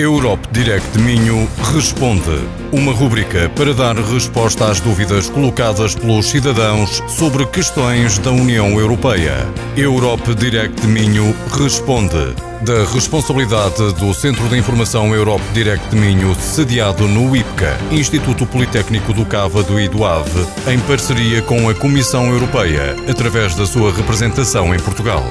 Europe Direct Minho Responde. Uma rubrica para dar resposta às dúvidas colocadas pelos cidadãos sobre questões da União Europeia. Europe Direct Minho Responde. Da responsabilidade do Centro de Informação Europe Direct Minho, sediado no IPCA, Instituto Politécnico do Cávado e do Ave, em parceria com a Comissão Europeia, através da sua representação em Portugal.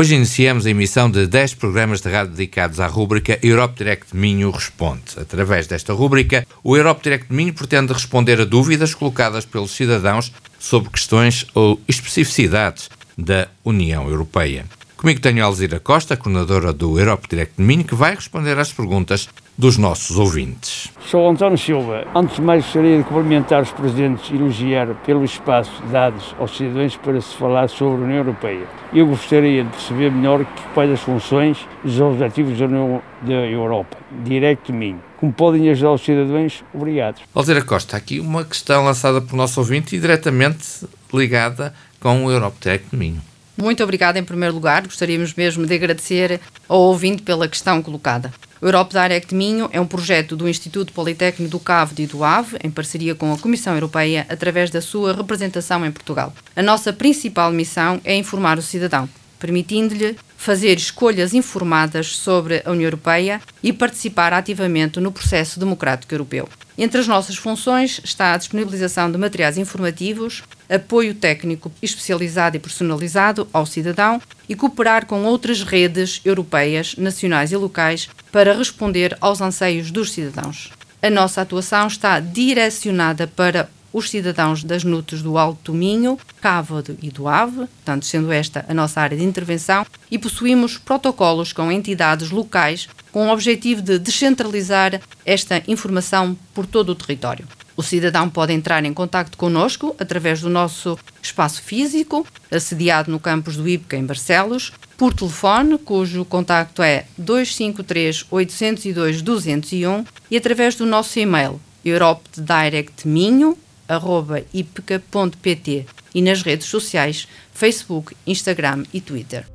Hoje iniciamos a emissão de 10 programas de rádio dedicados à rúbrica Europe Direct Minho Responde. Através desta rúbrica, o Europe Direct Minho pretende responder a dúvidas colocadas pelos cidadãos sobre questões ou especificidades da União Europeia. Comigo tenho a Alzira Costa, coordenadora do Europe Direct Minho, que vai responder às perguntas dos nossos ouvintes. Sou António Silva. Antes de mais, gostaria de cumprimentar os presidentes e elogiar pelo espaço dado aos cidadãos para se falar sobre a União Europeia. Eu gostaria de perceber melhor quais as funções e os objetivos da União da Europa. Direto de mim. Como podem ajudar os cidadãos? Obrigado. Alzira Costa, aqui uma questão lançada por nosso ouvinte e diretamente ligada com o Europe Direct Minho. Muito obrigada em primeiro lugar. Gostaríamos mesmo de agradecer ao ouvinte pela questão colocada. O Europe Direct Minho é um projeto do Instituto Politécnico do Cavo e do Ave, em parceria com a Comissão Europeia, através da sua representação em Portugal. A nossa principal missão é informar o cidadão, permitindo-lhe fazer escolhas informadas sobre a União Europeia e participar ativamente no processo democrático europeu. Entre as nossas funções está a disponibilização de materiais informativos, apoio técnico especializado e personalizado ao cidadão e cooperar com outras redes europeias, nacionais e locais para responder aos anseios dos cidadãos. A nossa atuação está direcionada para os cidadãos das NUTs do Alto Minho, Cávado e do Ave, portanto, sendo esta a nossa área de intervenção, e possuímos protocolos com entidades locais com o objetivo de descentralizar esta informação por todo o território. O cidadão pode entrar em contato connosco através do nosso espaço físico, assediado no campus do IPCA em Barcelos, por telefone, cujo contacto é 253 802 201 e através do nosso e-mail europedirectminho.ipca.pt e nas redes sociais Facebook, Instagram e Twitter.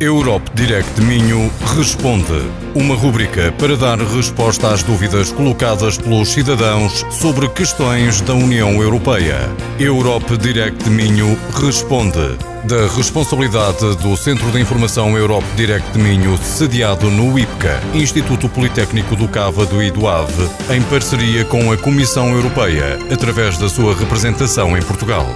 Europe Direct Minho Responde. Uma rubrica para dar resposta às dúvidas colocadas pelos cidadãos sobre questões da União Europeia. Europe Direct Minho Responde. Da responsabilidade do Centro de Informação Europe Direct Minho, sediado no IPCA, Instituto Politécnico do Cávado e do Ave, em parceria com a Comissão Europeia, através da sua representação em Portugal.